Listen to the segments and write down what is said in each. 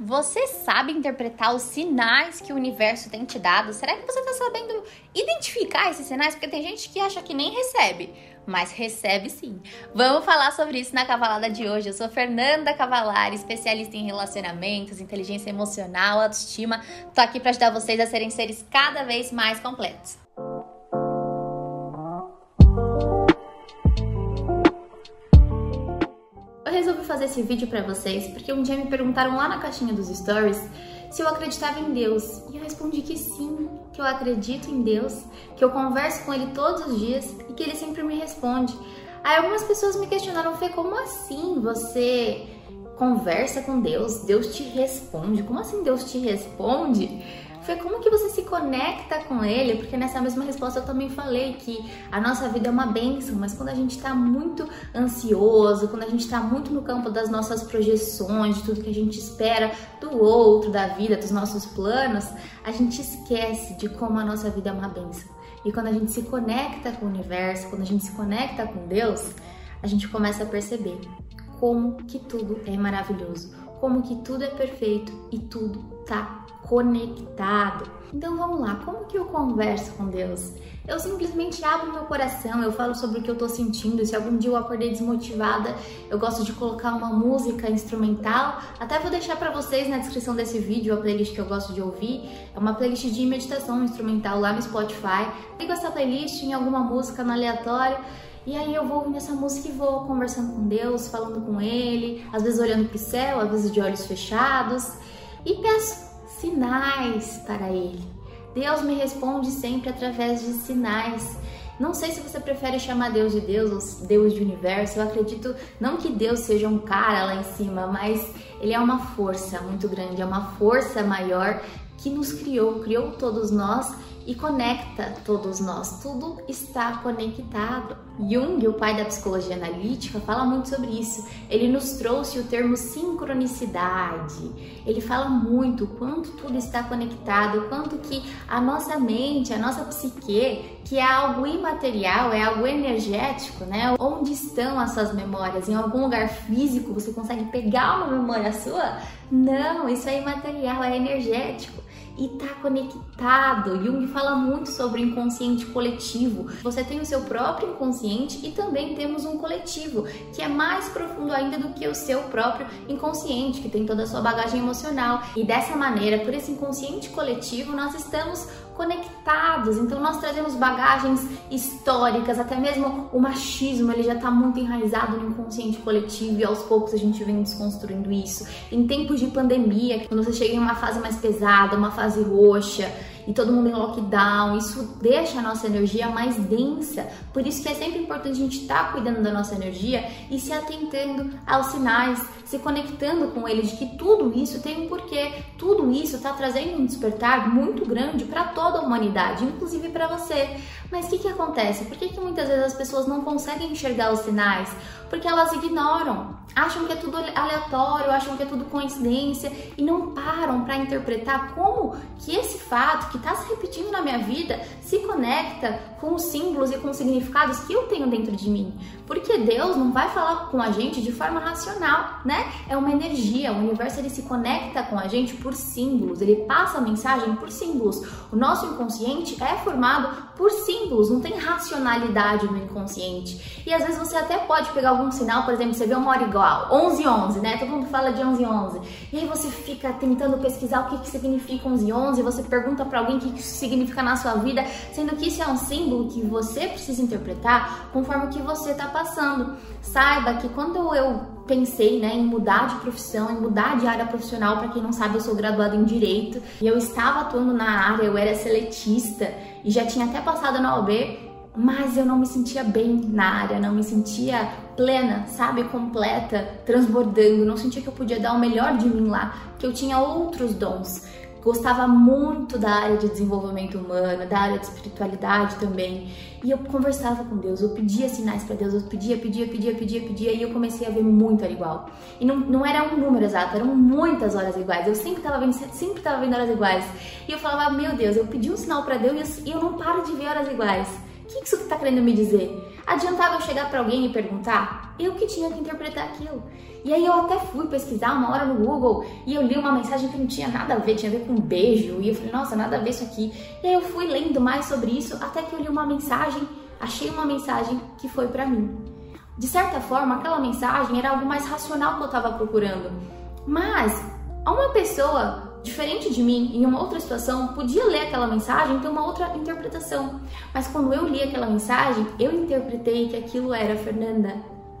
Você sabe interpretar os sinais que o universo tem te dado? Será que você está sabendo identificar esses sinais? Porque tem gente que acha que nem recebe, mas recebe sim. Vamos falar sobre isso na Cavalada de hoje. Eu sou Fernanda Cavalari, especialista em relacionamentos, inteligência emocional, autoestima. Tô aqui para ajudar vocês a serem seres cada vez mais completos. Fazer esse vídeo para vocês porque um dia me perguntaram lá na caixinha dos stories se eu acreditava em Deus. E eu respondi que sim, que eu acredito em Deus, que eu converso com ele todos os dias e que ele sempre me responde. Aí algumas pessoas me questionaram, Fê, como assim você conversa com Deus? Deus te responde? Como assim Deus te responde? Foi como que você se conecta com ele, porque nessa mesma resposta eu também falei que a nossa vida é uma bênção, mas quando a gente está muito ansioso, quando a gente está muito no campo das nossas projeções, de tudo que a gente espera do outro, da vida, dos nossos planos, a gente esquece de como a nossa vida é uma bênção. E quando a gente se conecta com o universo, quando a gente se conecta com Deus, a gente começa a perceber como que tudo é maravilhoso, como que tudo é perfeito e tudo tá conectado. Então vamos lá, como que eu converso com Deus? Eu simplesmente abro meu coração, eu falo sobre o que eu tô sentindo. Se algum dia eu acordei desmotivada, eu gosto de colocar uma música instrumental. Até vou deixar para vocês na descrição desse vídeo a playlist que eu gosto de ouvir. É uma playlist de meditação instrumental lá no Spotify. Ligo essa playlist em alguma música no aleatório. E aí eu vou ouvindo essa música e vou conversando com Deus, falando com Ele, às vezes olhando pro céu, às vezes de olhos fechados. E peço sinais para Ele. Deus me responde sempre através de sinais. Não sei se você prefere chamar Deus de Deus ou Deus de universo. Eu acredito não que Deus seja um cara lá em cima, mas ele é uma força muito grande, é uma força maior que nos criou, criou todos nós e conecta todos nós. Tudo está conectado. Jung, o pai da psicologia analítica, fala muito sobre isso. Ele nos trouxe o termo sincronicidade. Ele fala muito quanto tudo está conectado, quanto que a nossa mente, a nossa psique, que é algo imaterial, é algo energético, né? Onde estão as suas memórias? Em algum lugar físico você consegue pegar uma memória sua? Não, isso é imaterial, é energético e está conectado. Jung fala muito sobre o inconsciente coletivo. Você tem o seu próprio inconsciente e também temos um coletivo, que é mais profundo ainda do que o seu próprio inconsciente, que tem toda a sua bagagem emocional. E dessa maneira, por esse inconsciente coletivo, nós estamos conectados. Então nós trazemos bagagens históricas, até mesmo o machismo, ele já está muito enraizado no inconsciente coletivo e aos poucos a gente vem desconstruindo isso. Em tempos de pandemia, quando você chega em uma fase mais pesada, uma fase roxa, e todo mundo em lockdown, isso deixa a nossa energia mais densa. Por isso que é sempre importante a gente estar tá cuidando da nossa energia e se atentando aos sinais, se conectando com eles de que tudo isso tem um porquê, tudo isso está trazendo um despertar muito grande para toda a humanidade, inclusive para você. Mas o que, que acontece? Por que, que muitas vezes as pessoas não conseguem enxergar os sinais? Porque elas ignoram, acham que é tudo aleatório, acham que é tudo coincidência e não param para interpretar como que esse fato que está se repetindo na minha vida se conecta com os símbolos e com os significados que eu tenho dentro de mim. Porque Deus não vai falar com a gente de forma racional, né? É uma energia, o universo ele se conecta com a gente por símbolos, ele passa a mensagem por símbolos. O nosso inconsciente é formado por símbolos, não tem racionalidade no inconsciente. E às vezes você até pode pegar algum sinal, por exemplo, você vê uma hora igual, 11 11, né? Todo mundo fala de 11 11. E aí você fica tentando pesquisar o que, que significa 11 11, você pergunta para alguém o que, que isso significa na sua vida, sendo que isso é um símbolo que você precisa interpretar conforme o que você está passando. Saiba que quando eu pensei né, em mudar de profissão, em mudar de área profissional, para quem não sabe, eu sou graduada em Direito e eu estava atuando na área, eu era seletista e já tinha até passado na OB, mas eu não me sentia bem na área, não me sentia plena, sabe, completa, transbordando, não sentia que eu podia dar o melhor de mim lá, que eu tinha outros dons gostava muito da área de desenvolvimento humano, da área de espiritualidade também. E eu conversava com Deus, eu pedia sinais para Deus, eu pedia, pedia, pedia, pedia, pedia, e eu comecei a ver muito hora igual. E não, não era um número exato, eram muitas horas iguais. Eu sempre estava vendo, sempre tava vendo horas iguais. E eu falava, meu Deus, eu pedi um sinal para Deus e eu não paro de ver horas iguais. O que isso está querendo me dizer? Adiantava eu chegar para alguém e perguntar? Eu que tinha que interpretar aquilo. E aí eu até fui pesquisar uma hora no Google e eu li uma mensagem que não tinha nada a ver, tinha a ver com um beijo. E eu falei, nossa, nada a ver isso aqui. E aí eu fui lendo mais sobre isso até que eu li uma mensagem, achei uma mensagem que foi para mim. De certa forma, aquela mensagem era algo mais racional que eu estava procurando. Mas uma pessoa diferente de mim, em uma outra situação, podia ler aquela mensagem e ter uma outra interpretação. Mas quando eu li aquela mensagem, eu interpretei que aquilo era Fernanda,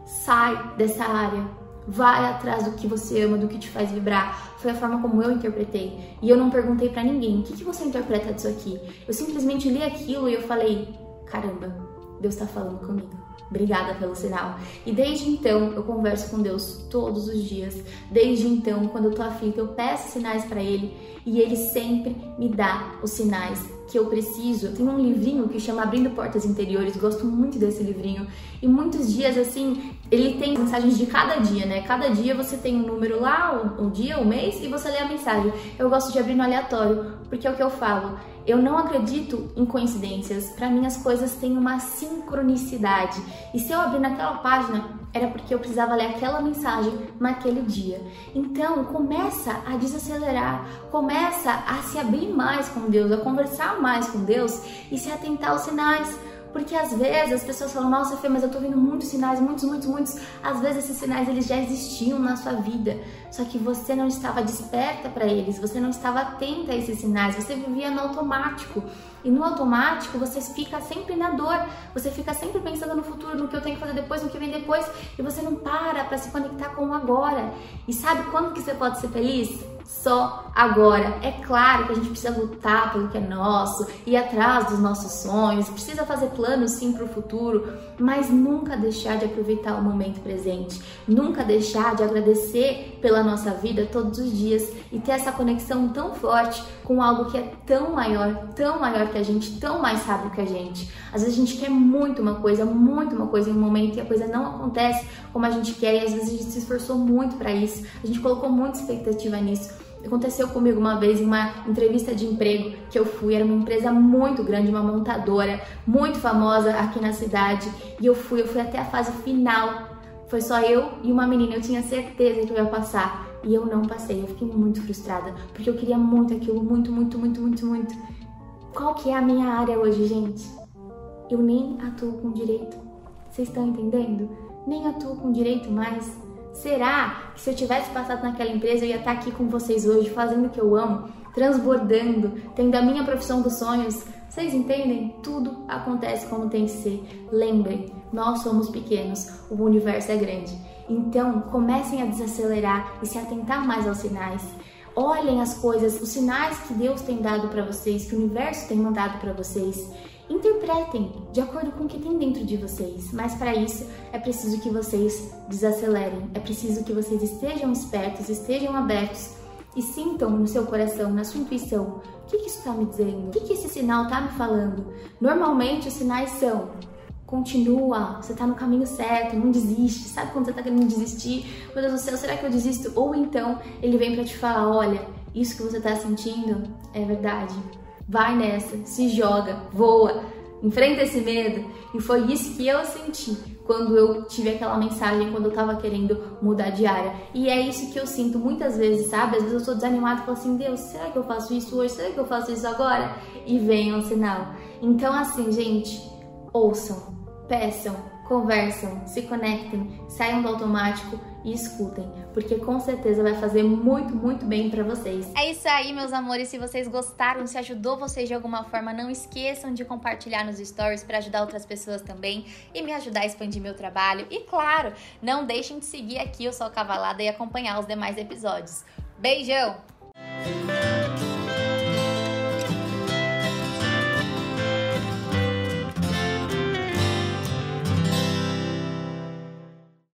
sai dessa área. Vai atrás do que você ama, do que te faz vibrar. Foi a forma como eu interpretei. E eu não perguntei para ninguém: o que, que você interpreta disso aqui? Eu simplesmente li aquilo e eu falei: caramba, Deus está falando comigo. Obrigada pelo sinal. E desde então eu converso com Deus todos os dias. Desde então, quando eu tô aflita, eu peço sinais para Ele e Ele sempre me dá os sinais que eu preciso. Tem um livrinho que chama Abrindo Portas Interiores, gosto muito desse livrinho. E muitos dias, assim, ele tem mensagens de cada dia, né? Cada dia você tem um número lá, o dia, o mês, e você lê a mensagem. Eu gosto de abrir no aleatório, porque é o que eu falo. Eu não acredito em coincidências. Para mim, as coisas têm uma sincronicidade. E se eu abrir naquela página, era porque eu precisava ler aquela mensagem naquele dia. Então, começa a desacelerar, começa a se abrir mais com Deus, a conversar mais com Deus e se atentar aos sinais. Porque às vezes as pessoas falam, nossa Fê, mas eu tô vendo muitos sinais, muitos, muitos, muitos. Às vezes esses sinais eles já existiam na sua vida, só que você não estava desperta para eles, você não estava atenta a esses sinais, você vivia no automático. E no automático você fica sempre na dor, você fica sempre pensando no futuro, no que eu tenho que fazer depois, no que vem depois, e você não para para se conectar com o agora. E sabe quando que você pode ser feliz? Só agora. É claro que a gente precisa lutar pelo que é nosso, ir atrás dos nossos sonhos, precisa fazer planos sim para o futuro, mas nunca deixar de aproveitar o momento presente, nunca deixar de agradecer pela nossa vida todos os dias e ter essa conexão tão forte com algo que é tão maior, tão maior que a gente, tão mais sábio que a gente. Às vezes a gente quer muito uma coisa, muito uma coisa em um momento e a coisa não acontece como a gente quer e às vezes a gente se esforçou muito para isso, a gente colocou muita expectativa nisso. Aconteceu comigo uma vez em uma entrevista de emprego que eu fui, era uma empresa muito grande, uma montadora muito famosa aqui na cidade, e eu fui, eu fui até a fase final. Foi só eu e uma menina, eu tinha certeza que eu ia passar, e eu não passei. Eu fiquei muito frustrada, porque eu queria muito aquilo, muito, muito, muito, muito, muito. Qual que é a minha área hoje, gente? Eu nem atuo com direito. Vocês estão entendendo? Nem atuo com direito mais Será que se eu tivesse passado naquela empresa eu ia estar aqui com vocês hoje, fazendo o que eu amo, transbordando, tendo a minha profissão dos sonhos? Vocês entendem? Tudo acontece como tem que ser. Lembrem, nós somos pequenos, o universo é grande. Então, comecem a desacelerar e se atentar mais aos sinais. Olhem as coisas, os sinais que Deus tem dado para vocês, que o universo tem mandado para vocês interpretem de acordo com o que tem dentro de vocês. Mas para isso é preciso que vocês desacelerem, é preciso que vocês estejam espertos, estejam abertos e sintam no seu coração, na sua intuição, o que, que isso está me dizendo? O que, que esse sinal está me falando? Normalmente os sinais são continua, você está no caminho certo, não desiste. Sabe quando você está querendo desistir? Meu Deus do céu, será que eu desisto? Ou então ele vem para te falar: olha, isso que você está sentindo é verdade. Vai nessa, se joga, voa, enfrenta esse medo. E foi isso que eu senti quando eu tive aquela mensagem, quando eu tava querendo mudar de área. E é isso que eu sinto muitas vezes, sabe? Às vezes eu sou desanimada e falo assim: Deus, será que eu faço isso hoje? Será que eu faço isso agora? E vem um sinal. Então, assim, gente, ouçam, peçam, conversam, se conectem, saiam do automático e escutem, porque com certeza vai fazer muito, muito bem para vocês. É isso aí, meus amores. Se vocês gostaram, se ajudou vocês de alguma forma, não esqueçam de compartilhar nos stories para ajudar outras pessoas também e me ajudar a expandir meu trabalho. E claro, não deixem de seguir aqui o Sol Cavalada e acompanhar os demais episódios. Beijão!